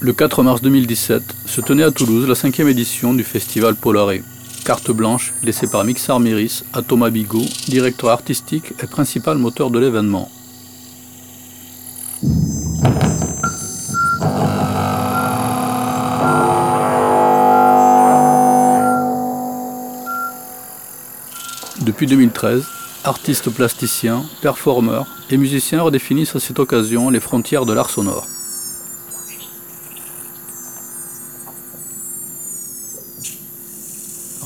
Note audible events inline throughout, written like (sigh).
Le 4 mars 2017 se tenait à Toulouse la cinquième édition du festival Polaré. Carte blanche laissée par Mixar Miris à Thomas Bigot, directeur artistique et principal moteur de l'événement. Depuis 2013, artistes plasticiens, performeurs et musiciens redéfinissent à cette occasion les frontières de l'art sonore.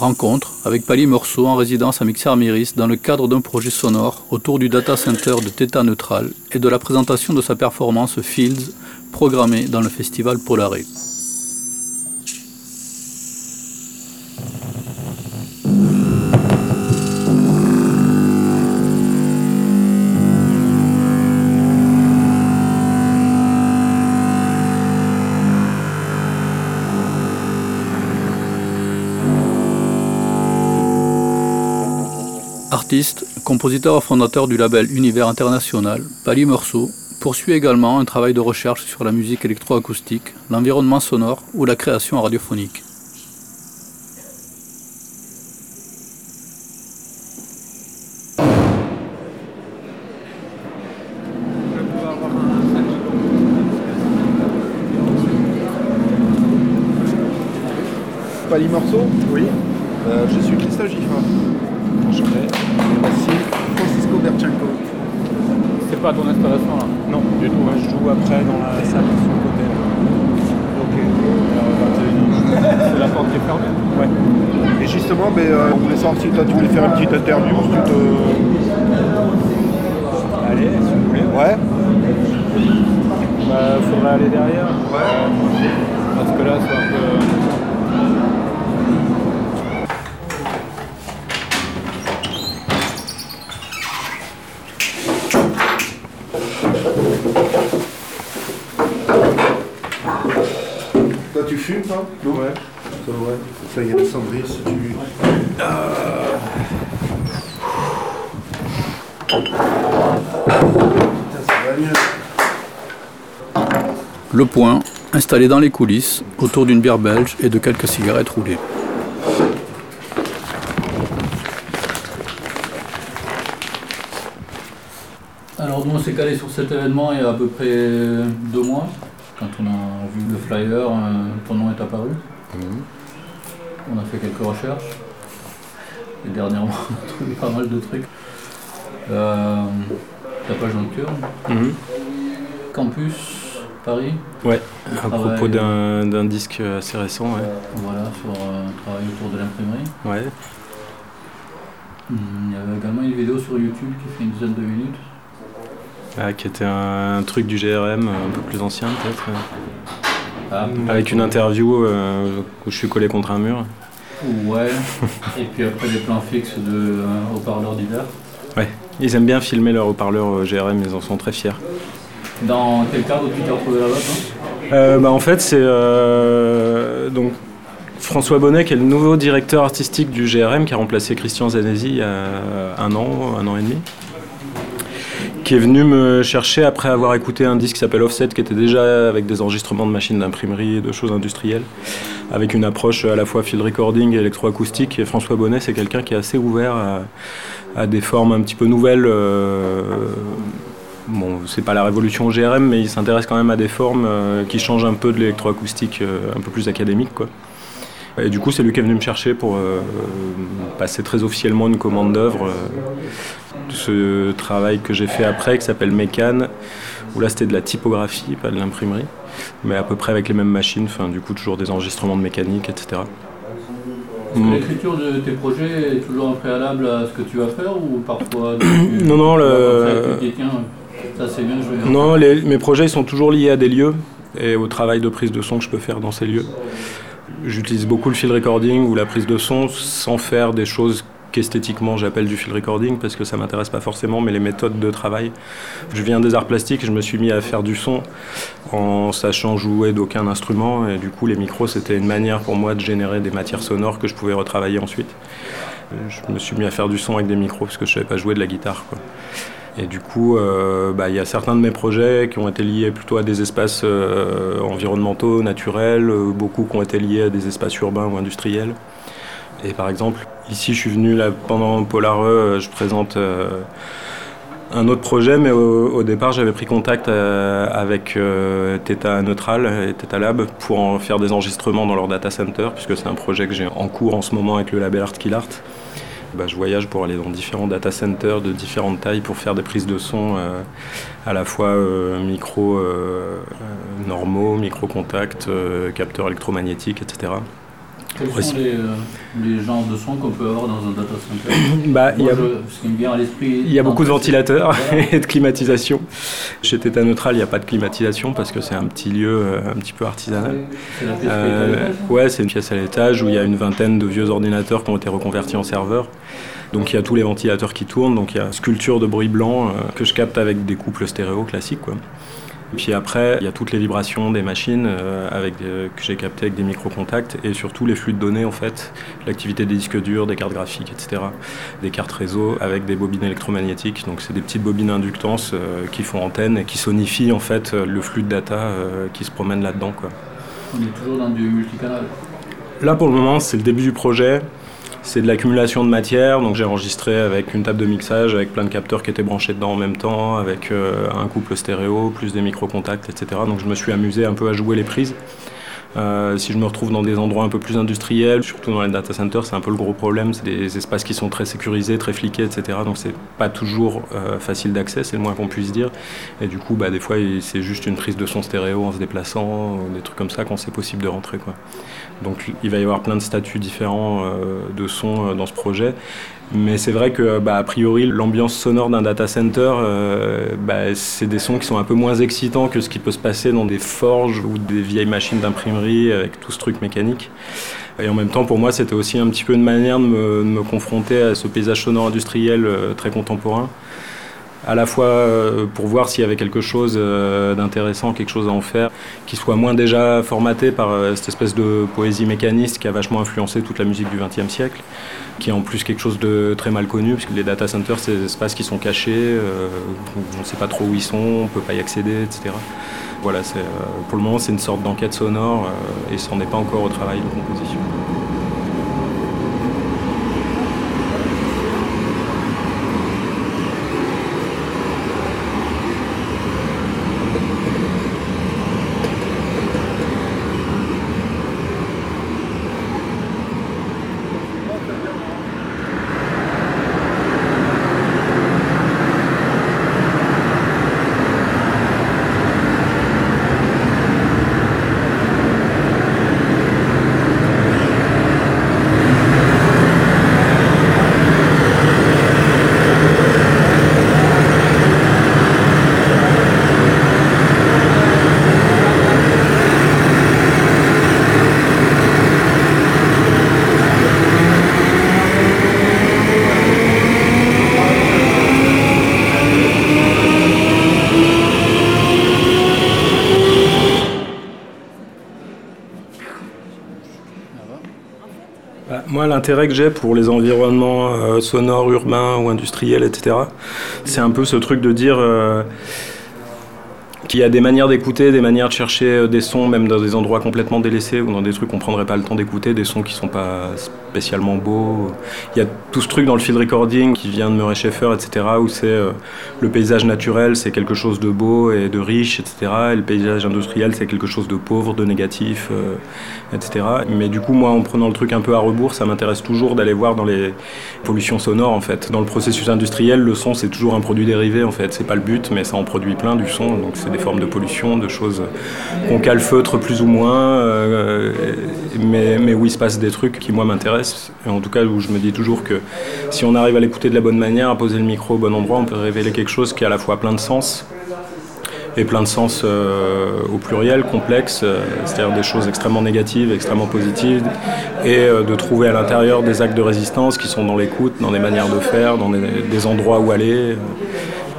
Rencontre avec Pali Morceau en résidence à Mixer Miris dans le cadre d'un projet sonore autour du data center de Theta Neutral et de la présentation de sa performance Fields programmée dans le festival Polaré. Compositeur fondateur du label Univers International, Pali Morceau poursuit également un travail de recherche sur la musique électroacoustique, l'environnement sonore ou la création radiophonique. Pali Oui. Euh, je suis Christophe Giffin. Enchanté. Voici Francisco Berchenko. C'est pas ton installation là Non, du tout. Moi, je joue après dans la salle sur le côté. Ok. C'est la porte qui est fermée Ben, euh, on voulait savoir si toi tu voulais faire une petite interview, si tu te... Allez, si vous voulez. Ouais Bah, faudrait aller derrière. Ouais. Parce que là c'est un peu. Toi tu fumes toi? Ouais. Ça, ouais. Ça y est, si tu... Ah. Le point, installé dans les coulisses, autour d'une bière belge et de quelques cigarettes roulées. Alors nous on s'est calé sur cet événement il y a à peu près deux mois, quand on a vu le flyer, euh, ton nom est apparu. On a fait quelques recherches. Et dernièrement (laughs) on a trouvé pas mal de trucs. Euh, ta page nocturne, Mhm. Campus, Paris. Ouais, à propos ouais, d'un disque assez récent, ouais. Voilà, sur euh, un travail autour de l'imprimerie. ouais. Hum, Il y avait également une vidéo sur YouTube qui fait une dizaine de minutes. Ah, qui était un, truc du GRM, un peu plus ancien peut-être. Ah, Avec une interview euh, où je suis collé contre un mur. Ouais. (laughs) Et puis après des plans fixes de euh, haut-parleurs divers. Ils aiment bien filmer leurs haut-parleurs euh, GRM, ils en sont très fiers. Dans quel cadre tu t'es retrouvé là-bas bah, en fait, c'est donc François Bonnet, qui est le nouveau directeur artistique du GRM, qui a remplacé Christian Zanesi il y a un an, un an et demi. Qui est venu me chercher après avoir écouté un disque qui s'appelle Offset, qui était déjà avec des enregistrements de machines d'imprimerie et de choses industrielles, avec une approche à la fois field recording et électroacoustique. Et François Bonnet, c'est quelqu'un qui est assez ouvert à, des formes un petit peu nouvelles. euh, Bon, c'est pas la révolution GRM, mais il s'intéresse quand même à des formes euh, qui changent un peu de l'électroacoustique euh, un peu plus académique. Quoi. Et du coup, c'est lui qui est venu me chercher pour passer très officiellement une commande d'œuvre. Ce travail que j'ai fait après, qui s'appelle Mécan, où là c'était de la typographie, pas de l'imprimerie, mais à peu près avec les mêmes machines, enfin, du coup toujours des enregistrements de mécanique, etc. Est-ce que Mm. l'écriture de tes projets est toujours un préalable à ce que tu vas faire ou parfois (clears throat) tu- Non, non, le- ça c'est bien, je vais Non, les- mes projets ils sont toujours liés à des lieux et au travail de prise de son que je peux faire dans ces lieux. J'utilise beaucoup le field recording ou la prise de son sans faire des choses qu'esthétiquement j'appelle du field recording parce que ça m'intéresse pas forcément, mais les méthodes de travail. Je viens des arts plastiques, je me suis mis à faire du son en sachant jouer d'aucun instrument et du coup les micros c'était une manière pour moi de générer des matières sonores que je pouvais retravailler ensuite. Je me suis mis à faire du son avec des micros parce que je savais pas jouer de la guitare. Et du coup, euh, bah, il y a certains de mes projets qui ont été liés plutôt à des espaces euh, environnementaux, naturels, euh, beaucoup qui ont été liés à des espaces urbains ou industriels. Et par exemple, ici, je suis venu pendant Polareux, je présente un autre projet, mais au, départ, j'avais pris contact avec Theta Neutral et Theta Lab pour en faire des enregistrements dans leur data center, puisque c'est un projet que j'ai en cours en ce moment avec le label Art Kill. Bah, je voyage pour aller dans différents data centers de différentes tailles pour faire des prises de son euh, à la fois euh, micro euh, normaux, micro contact, capteurs électromagnétiques, etc. Quels sont les, euh, les, genres de sons qu'on peut avoir dans un data center (clears throat) bah, Il y a, vient à il y a beaucoup de ventilateurs (laughs) et de climatisation. Chez Theta Neutral, il n'y a pas de climatisation parce que c'est un petit lieu euh, un petit peu artisanal. C'est la pièce euh, Ouais, c'est une pièce à l'étage où il y a une vingtaine de vieux ordinateurs qui ont été reconvertis en serveurs. Donc il y a tous les ventilateurs qui tournent, donc il y a sculpture de bruit blanc euh, que je capte avec des couples stéréo classiques. Quoi. Puis après, il y a toutes les vibrations des machines euh, que j'ai captées avec des micro-contacts et surtout les flux de données en fait, l'activité des disques durs, des cartes graphiques, etc. Des cartes réseau avec des bobines électromagnétiques. Donc c'est des petites bobines inductance euh, qui font antenne et qui sonifient en fait le flux de data euh, qui se promène là-dedans. Quoi. On est toujours dans du multicanal. Là pour le moment, c'est le début du projet. C'est de l'accumulation de matière, donc j'ai enregistré avec une table de mixage, avec plein de capteurs qui étaient branchés dedans en même temps, avec euh, un couple stéréo, plus des micro-contacts, etc. Donc je me suis amusé un peu à jouer les prises. Euh, si je me retrouve dans des endroits un peu plus industriels, surtout dans les data centers, c'est un peu le gros problème. C'est des espaces qui sont très sécurisés, très fliqués, etc. Donc c'est pas toujours euh, facile d'accès, c'est le moins qu'on puisse dire. Et du coup, bah, des fois, c'est juste une prise de son stéréo en se déplaçant, des trucs comme ça, quand c'est possible de rentrer. Quoi. Donc il va y avoir plein de statuts différents euh, de son dans ce projet. Mais c'est vrai que, bah, a priori, l'ambiance sonore d'un data center, euh, bah, c'est des sons qui sont un peu moins excitants que ce qui peut se passer dans des forges ou des vieilles machines d'imprimerie avec tout ce truc mécanique. Et en même temps, pour moi, c'était aussi un petit peu une manière de me, confronter à ce paysage sonore industriel euh, très contemporain à la fois euh, pour voir s'il y avait quelque chose d'intéressant, quelque chose à en faire, qui soit moins déjà formaté par cette espèce de poésie mécaniste qui a vachement influencé toute la musique du XXe siècle, qui est en plus quelque chose de très mal connu, parce que les data centers, c'est des espaces qui sont cachés, euh, on ne sait pas trop où ils sont, on ne peut pas y accéder, etc. Voilà, euh, pour le moment, c'est une sorte d'enquête sonore, euh, et ça n'en est pas encore au travail de composition. L'intérêt que j'ai pour les environnements euh, sonores, urbains ou industriels, etc., c'est un peu ce truc de dire qu'il y a des manières d'écouter, des manières de chercher euh, des sons, même dans des endroits complètement délaissés ou dans des trucs qu'on prendrait pas le temps d'écouter, des sons qui sont pas spécialement beau. Il y a tout ce truc dans le field recording qui vient de Murray Schaeffer, etc., où c'est euh, le paysage naturel, c'est quelque chose de beau et de riche, etc. Et le paysage industriel, c'est quelque chose de pauvre, de négatif, euh, etc. Mais du coup, moi, en prenant le truc un peu à rebours, ça m'intéresse toujours d'aller voir dans les pollutions sonores, en fait. Dans le processus industriel, le son, c'est toujours un produit dérivé, en fait. C'est pas le but, mais ça en produit plein du son. Donc, c'est des formes de pollution, de choses qu'on calfeutre plus ou moins, euh, mais, mais où il se passe des trucs qui, moi, m'intéressent et en tout cas où je me dis toujours que si on arrive à l'écouter de la bonne manière, à poser le micro au bon endroit, on peut révéler quelque chose qui a à la fois plein de sens et plein de sens euh, au pluriel, complexe, euh, c'est-à-dire des choses extrêmement négatives, extrêmement positives, et de trouver à l'intérieur des actes de résistance qui sont dans l'écoute, dans les manières de faire, dans des, endroits où aller.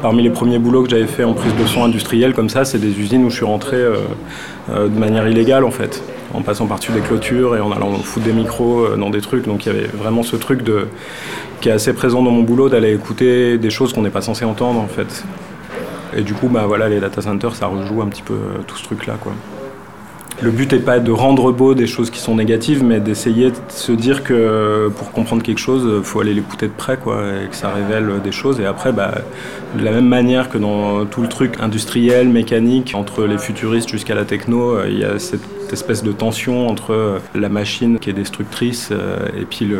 Parmi les premiers boulots que j'avais fait en prise de son industrielle comme ça, c'est des usines où je suis rentré de manière illégale en fait en passant par-dessus des clôtures et en allant foutre des micros euh, dans des trucs. Donc il y avait vraiment ce truc qui est assez présent dans mon boulot, d'aller écouter des choses qu'on n'est pas censé entendre en fait. Et du coup, bah voilà, les data centers, ça rejoue un petit peu euh, tout ce truc-là. Le but n'est pas de rendre beau des choses qui sont négatives, mais d'essayer de se dire que pour comprendre quelque chose, il faut aller l'écouter de près, quoi, et que ça révèle des choses. Et après, bah, de la même manière que dans tout le truc industriel, mécanique, entre les futuristes jusqu'à la techno, euh, il y a cette espèce de tension entre la machine qui est destructrice euh, et puis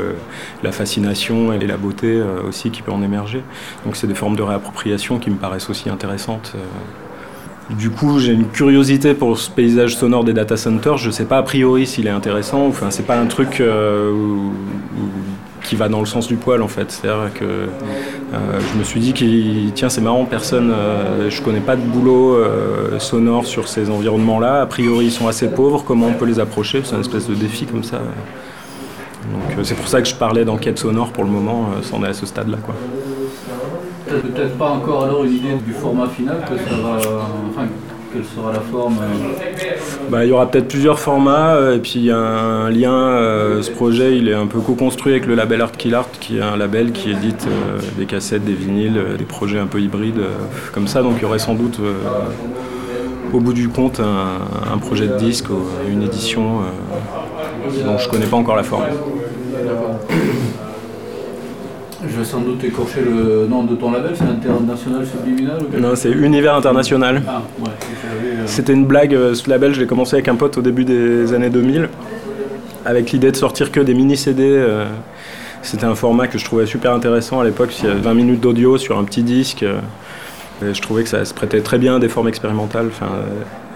la fascination et la beauté euh, aussi qui peut en émerger. Donc c'est des formes de réappropriation qui me paraissent aussi intéressantes. Du coup, j'ai une curiosité pour ce paysage sonore des data centers. Je ne sais pas a priori s'il est intéressant. Enfin, c'est pas un truc euh, qui va dans le sens du poil en fait. C'est-à-dire que euh, je me suis dit que tiens, c'est marrant, personne, euh, je connais pas de boulot sonore sur ces environnements-là. A priori, ils sont assez pauvres. Comment on peut les approcher? C'est une espèce de défi comme ça. Donc, c'est pour ça que je parlais d'enquête sonore pour le moment. c'en est à ce stade-là, quoi peut-être pas encore alors une idée du format final, que enfin, quelle sera la forme euh. Bah, Il y aura peut-être plusieurs formats, euh, et puis il y a un lien, euh, ce projet il est un peu co-construit avec le label Art Kill Art, qui est un label qui édite des cassettes, des vinyles, des projets un peu hybrides, comme ça, donc il y aurait sans doute au bout du compte un, projet de disque, une édition dont je ne connais pas encore la forme. Je vais sans doute écorcher le nom de ton label, c'est International Subliminal Non, c'est Univers International. Ah, ouais, euh, C'était une blague, euh, ce label, je l'ai commencé avec un pote au début des années 2000, avec l'idée de sortir que des mini-CD. Euh, c'était un format que je trouvais super intéressant à l'époque, il y avait 20 minutes d'audio sur un petit disque. je trouvais que ça se prêtait très bien à des formes expérimentales.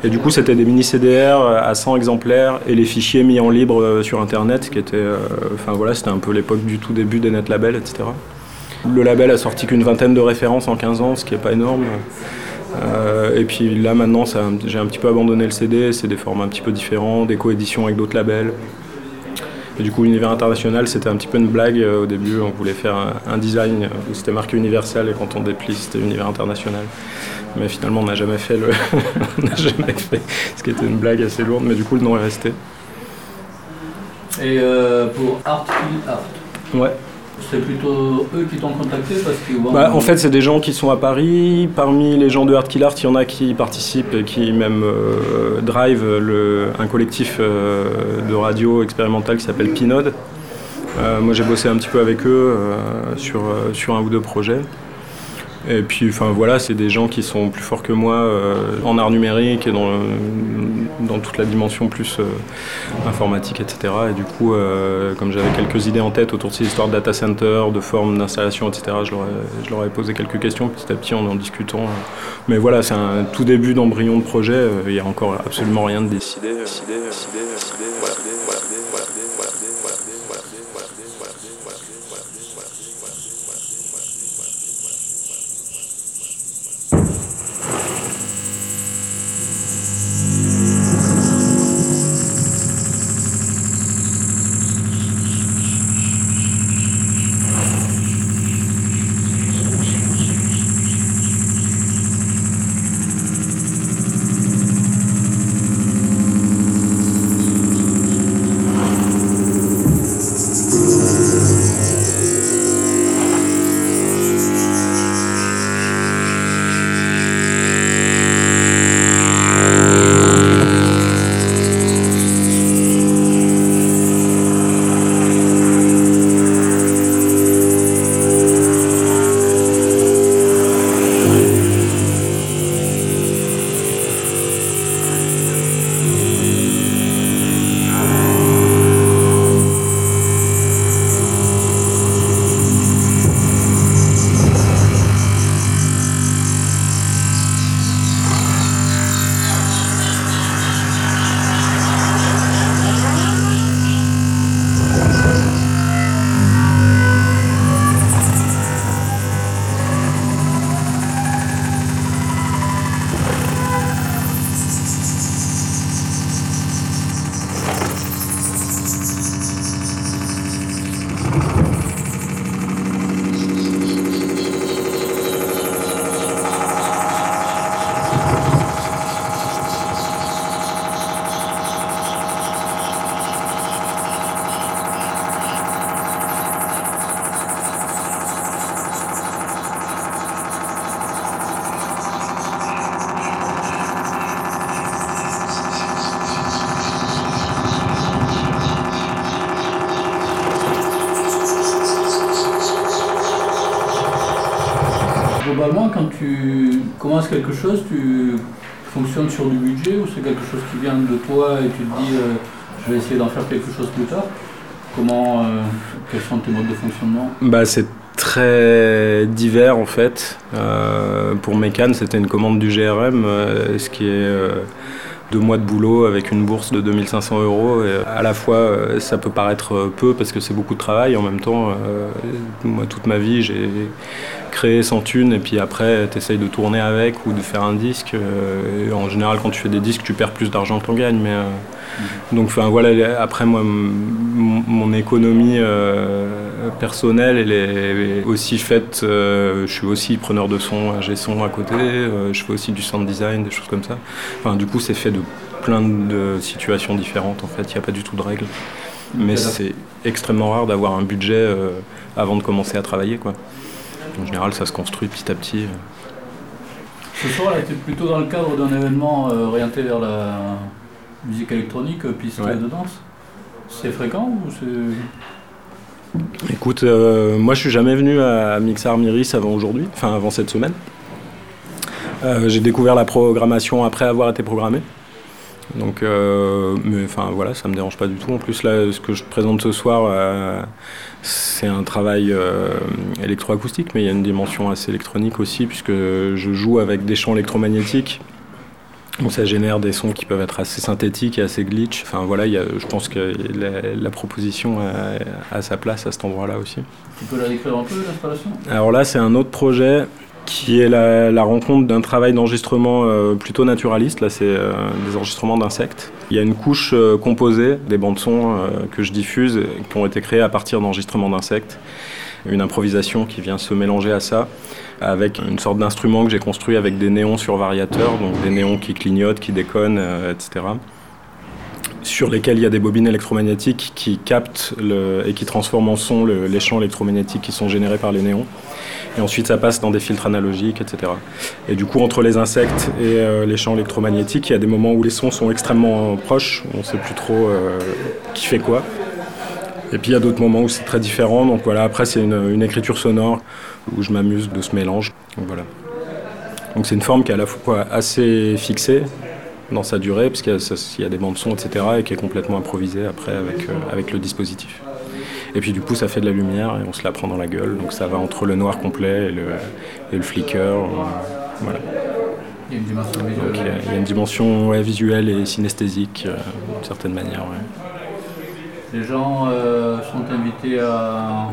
Et du coup, c'était des mini CDR à 100 exemplaires et les fichiers mis en libre euh, sur Internet, qui était, euh, enfin voilà, c'était un peu l'époque du tout début des net labels, etc. Le label a sorti qu'une vingtaine de références en 15 ans, ce qui n'est pas énorme. Euh, et puis là, maintenant, j'ai un petit peu abandonné le CD, c'est des formats un petit peu différents, des coéditions avec d'autres labels. Et du coup, Univers International, c'était un petit peu une blague au début. On voulait faire un, design où c'était marqué universel et quand on déplie, c'était Univers International. Mais finalement on n'a jamais fait le (laughs) on n'a jamais fait ce qui était une blague assez lourde mais du coup le nom est resté. Et euh, pour Art Art. Ouais c'est plutôt eux qui t'ont contacté parce bah, En fait, c'est des gens qui sont à Paris. Parmi les gens de Art Kill Art, il y en a qui participent et qui même euh, drive le, un collectif euh, de radio expérimental qui s'appelle Pinode. moi, j'ai bossé un petit peu avec eux sur, sur un ou deux projets. Et puis, enfin voilà, c'est des gens qui sont plus forts que moi euh, en art numérique et dans, dans toute la dimension plus euh, informatique, etc. Et du coup, euh, comme j'avais quelques idées en tête autour de ces histoires de data center, de formes d'installation, etc., je leur, ai, posé quelques questions petit à petit en en discutant. Mais voilà, c'est un tout début d'embryon de projet. Il n'y a encore absolument rien de décidé. Quand tu commences quelque chose, tu fonctionnes sur du budget ou c'est quelque chose qui vient de toi et tu te dis euh, je vais essayer d'en faire quelque chose plus tard? Comment, euh, quels sont tes modes de fonctionnement? Bah, C'est très divers en fait. Euh, pour Mécan, c'était une commande du GRM, ce qui est deux mois de boulot avec une bourse de 2500 euros. Et à la fois, ça peut paraître peu parce que c'est beaucoup de travail. En même temps, moi, toute ma vie, j'ai créé sans thune et puis après, tu essayes de tourner avec ou de faire un disque. Euh, et en général, quand tu fais des disques, tu perds plus d'argent que tu en gagnes. Mais, euh, donc, enfin, voilà, après, moi, mon économie euh, personnelle, elle est aussi faite. je suis aussi preneur de son, j'ai son à côté. je fais aussi du sound design, des choses comme ça. Enfin, du coup, c'est fait de plein de situations différentes. En fait, il n'y a pas du tout de règles. Mais c'est extrêmement rare d'avoir un budget euh, avant de commencer à travailler. Quoi. En général, ça se construit petit à petit. Ce soir, là, tu es plutôt dans le cadre d'un événement euh, orienté vers la musique électronique, euh, piste Ouais. de danse. C'est fréquent ou c'est. Écoute, euh, moi je suis jamais venu à Mixar Miris avant aujourd'hui, enfin avant cette semaine. Euh, j'ai découvert la programmation après avoir été programmé. Donc, euh, mais enfin voilà, ça me dérange pas du tout. En plus, là, ce que je te présente ce soir, euh, c'est un travail euh, électroacoustique, mais il y a une dimension assez électronique aussi, puisque je joue avec des champs électromagnétiques. Donc ça génère des sons qui peuvent être assez synthétiques et assez glitch. Enfin voilà, il y a- je pense que la, la proposition a, a sa place à cet endroit-là aussi. Tu peux la décrire un peu, l'installation? Alors là, c'est un autre projet qui est la, rencontre d'un travail d'enregistrement euh, plutôt naturaliste. Là, c'est euh, des enregistrements d'insectes. Il y a une couche euh, composée des bandes son que je diffuse, qui ont été créées à partir d'enregistrements d'insectes. Une improvisation qui vient se mélanger à ça, avec une sorte d'instrument que j'ai construit avec des néons sur variateur, donc des néons qui clignotent, qui déconnent, etc sur lesquels il y a des bobines électromagnétiques qui captent et qui transforment en son le- les champs électromagnétiques qui sont générés par les néons. Et ensuite, ça passe dans des filtres analogiques, etc. Et du coup, entre les insectes et euh, les champs électromagnétiques, il y a des moments où les sons sont extrêmement proches, on ne sait plus trop euh, qui fait quoi. Et puis il y a d'autres moments où c'est très différent. Donc voilà, après, c'est une, une écriture sonore où je m'amuse de ce mélange. Donc voilà. Donc c'est une forme qui est à la fois assez fixée dans sa durée, parce qu'il y, a- y des bandes son, etc., et qui est complètement improvisée après avec, euh, avec le dispositif. Et puis du coup, ça fait de la lumière et on se la prend dans la gueule. Donc ça va entre le noir complet et le, et le flicker. euh, voilà. Il y a une dimension Donc visuelle. il y a- il y, a une dimension ouais, visuelle et synesthésique, euh, d'une certaine manière. ouais. Les gens sont invités à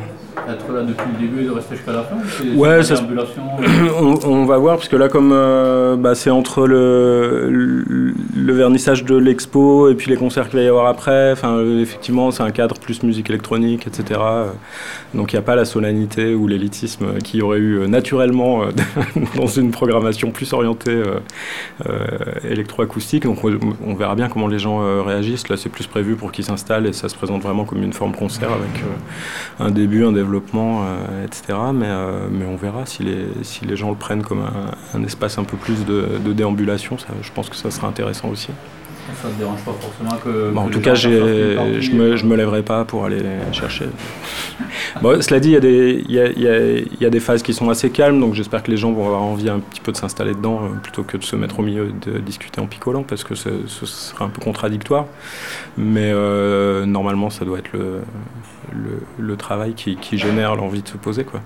être là depuis le début et de rester jusqu'à la fin Ouais, ça (clears throat) on, on va voir, parce que là, comme euh, bah, c'est entre le, le, le vernissage de l'expo et puis les concerts qu'il va y avoir après, enfin, euh, effectivement, c'est un cadre plus musique électronique, etc. Euh, Donc il n'y a pas la solennité ou l'élitisme qu'il y aurait eu naturellement (laughs) dans une programmation plus orientée euh, euh, électroacoustique. Donc on, on verra bien comment les gens réagissent. Là, c'est plus prévu pour qu'ils s'installent et ça se présente vraiment comme une forme concert avec un début, un développement, euh, etc. Mais, euh, mais on verra si les, si les gens le prennent comme un, un espace un peu plus de, de déambulation. Ça, je pense que ça sera intéressant aussi. Ça ne dérange pas forcément que. Bah, en que tout cas, je me, euh, je me lèverai pas pour aller chercher. (laughs) Bon, cela dit, il y, a des- il y a, il y a- il y a des phases qui sont assez calmes, donc j'espère que les gens vont avoir envie un petit peu de s'installer dedans euh, plutôt que de se mettre au milieu et de discuter en picolant, parce que ce, ce serait un peu contradictoire. Mais euh, normalement, ça doit être le, le, le travail qui, qui génère l'envie de se poser. Quoi.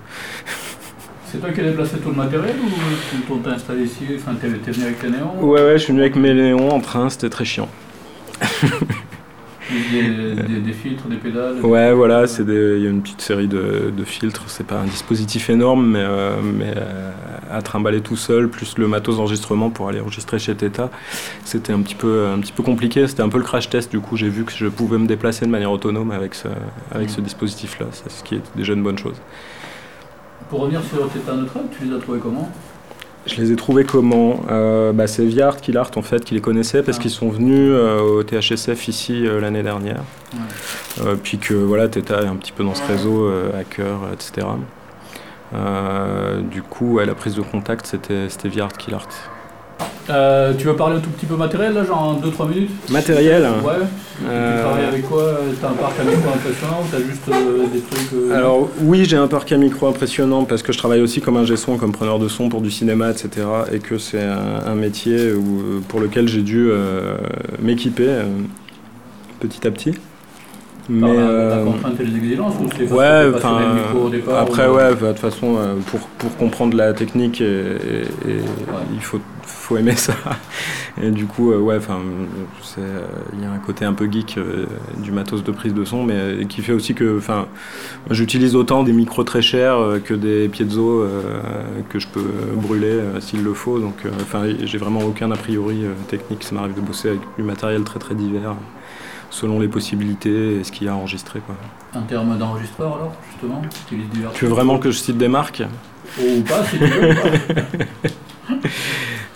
C'est toi qui as déplacé tout le matériel ou t'a installé ici, enfin t'es t'es venu avec tes néons? Ouais, ouais, je suis venu avec mes néons en train, c'était très chiant. (laughs) des, des- des filtres, des pédales Ouais, voilà, c'est des- il y a une petite série de, de filtres. C'est pas un dispositif énorme, mais, euh, mais euh, à trimballer tout seul, plus le matos d'enregistrement pour aller enregistrer chez Teta, c'était un petit peu, un petit peu compliqué. C'était un peu le crash test. Du coup, j'ai vu que je pouvais me déplacer de manière autonome avec ce, avec ce dispositif-là, ça, ce qui est déjà une bonne chose. Pour revenir sur Theta Neutral, tu les as trouvés comment? Je les ai trouvés comment Euh, bah, C'est Viart qui l'art en fait, qui les connaissait parce Ah. qu'ils sont venus euh, au THSF ici euh, l'année dernière. Puis que voilà, Teta est un petit peu dans ce réseau, hacker, etc. Du coup, ouais, la prise de contact, c'était Viart qui l'art. Euh, tu veux parler un tout petit peu matériel là, genre en 2-3 minutes Matériel Ouais. Euh, Tu travailles avec quoi T'as un parc à micro impressionnant ou t'as juste euh, des trucs. euh, Alors oui, j'ai un parc à micro impressionnant parce que je travaille aussi comme ingé son, comme preneur de son pour du cinéma, etc. Et que c'est un, un métier où- pour lequel j'ai dû euh, m'équiper euh, petit à petit. Mais la, la euh, contrainte et les exigences ou c'est ouais, au départ après ou- ouais, de toute façon euh, pour, pour comprendre la technique, et, et- et il faut faut aimer ça. Et du coup euh, ouais, enfin euh, il y a un côté un peu geek euh, du matos de prise de son, mais euh, qui fait aussi que enfin J'utilise autant des micros très chers euh, que des piezo euh, que je peux brûler euh, s'il le faut. Donc, euh, enfin, j'ai vraiment aucun a priori euh, technique. Ça m'arrive de bosser avec du matériel très très divers, selon les possibilités et ce qu'il y a enregistré. Quoi. En termes d'enregistreur alors, justement Tu veux vraiment que je cite des marques? Ou pas si tu veux. pas. (laughs)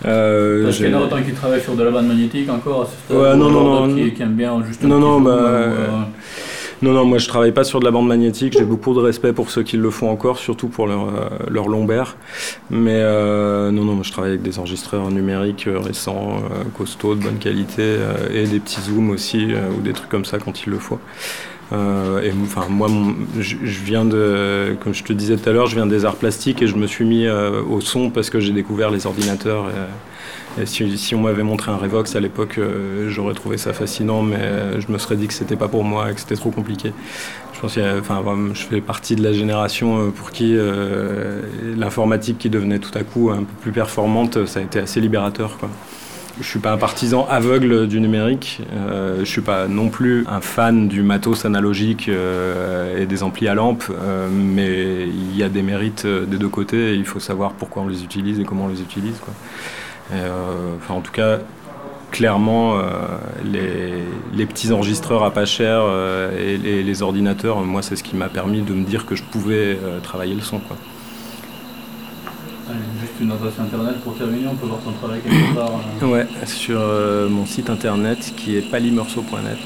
Euh, Parce qu'il y en a autant qui travaillent sur de la bande magnétique encore à ce stade. Ouais, ou non, non, non. Qui, qui aiment bien juste un Non, non, bah, ou, euh, Non, non, moi je travaille pas sur de la bande magnétique. J'ai beaucoup de respect pour ceux qui le font encore, surtout pour leur, euh, leur lombaire. Mais euh, non, non, moi je travaille avec des enregistreurs numériques euh, récents, euh, costauds, de bonne qualité, et des petits zooms aussi, ou des trucs comme ça quand il le faut. Euh, et enfin, moi, je, viens de, comme je te disais tout à l'heure, je viens des arts plastiques et je me suis mis euh, au son parce que j'ai découvert les ordinateurs. Et, si, on m'avait montré un Revox à l'époque, euh, j'aurais trouvé ça fascinant, mais je me serais dit que c'était pas pour moi que c'était trop compliqué. Je pense a- enfin, je fais partie de la génération pour qui l'informatique qui devenait tout à coup un peu plus performante, ça a été assez libérateur. Quoi. Je suis pas un partisan aveugle du numérique. Euh, je suis pas non plus un fan du matos analogique euh, et des amplis à lampe, euh, mais il y a des mérites euh, des deux côtés. Il faut savoir pourquoi on les utilise et comment on les utilise. Enfin, en tout cas, clairement, les, petits enregistreurs à pas cher et les, ordinateurs, moi, c'est ce qui m'a permis de me dire que je pouvais travailler le son. Une adresse internet pour terminer, on peut voir ton travail quelque part. euh. (clears throat) Ouais, sur euh, mon site internet qui est palimerceau.net.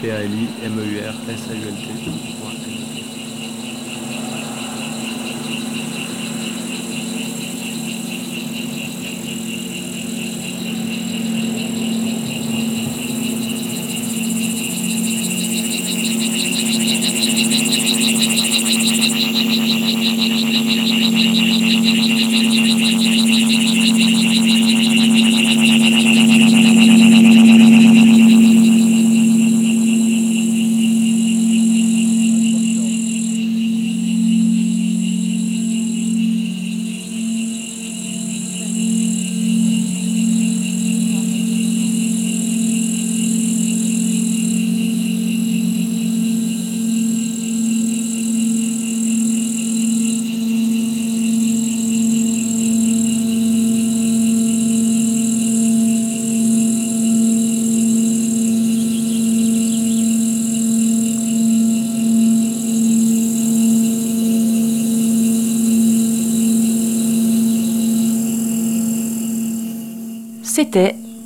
P-A-L-I-M-E-U-R-S-A-U-L-T.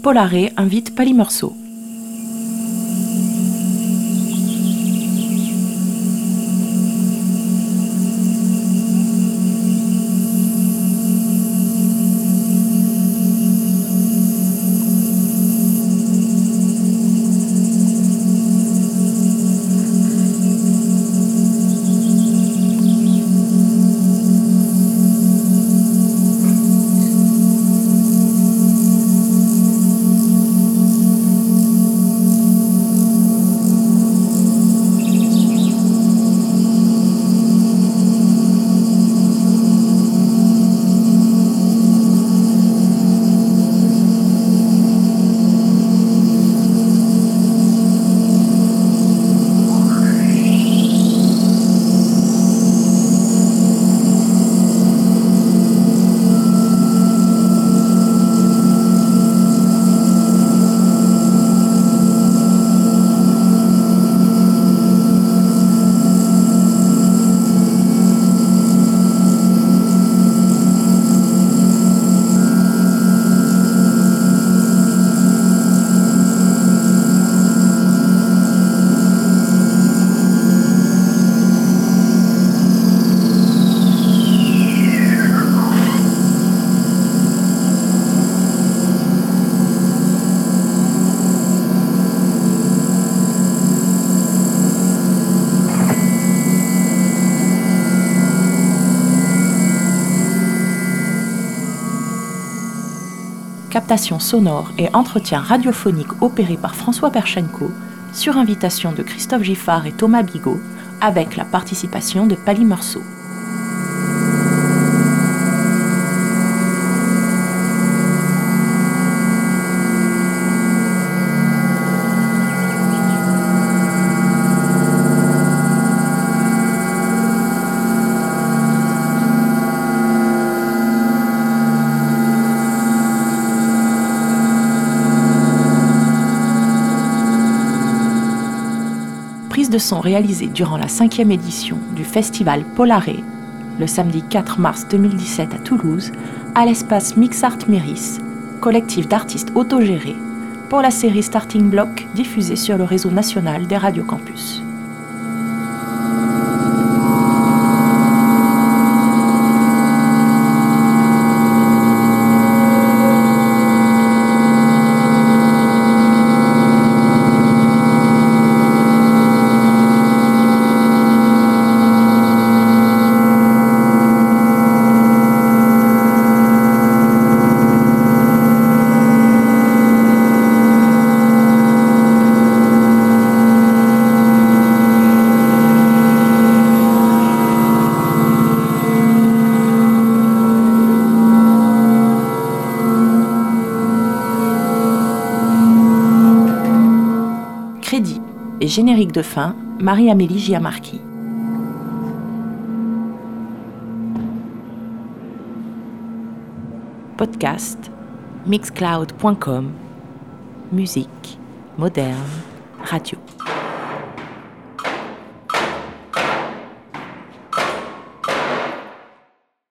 Polaré invite Palimerceau. Captation sonore et entretien radiophonique opéré par François Perchenko sur invitation de Christophe Giffard et Thomas Bigot avec la participation de Pali. Prise de son réalisée durant la cinquième édition du festival Polaré, le samedi 4 mars 2017 à Toulouse, à l'espace Mixart Méris, collectif d'artistes autogérés, pour la série Starting Block diffusée sur le réseau national des radios campus. Générique de fin, Marie-Amélie Giamarchi. Podcast, mixcloud.com, musique, moderne.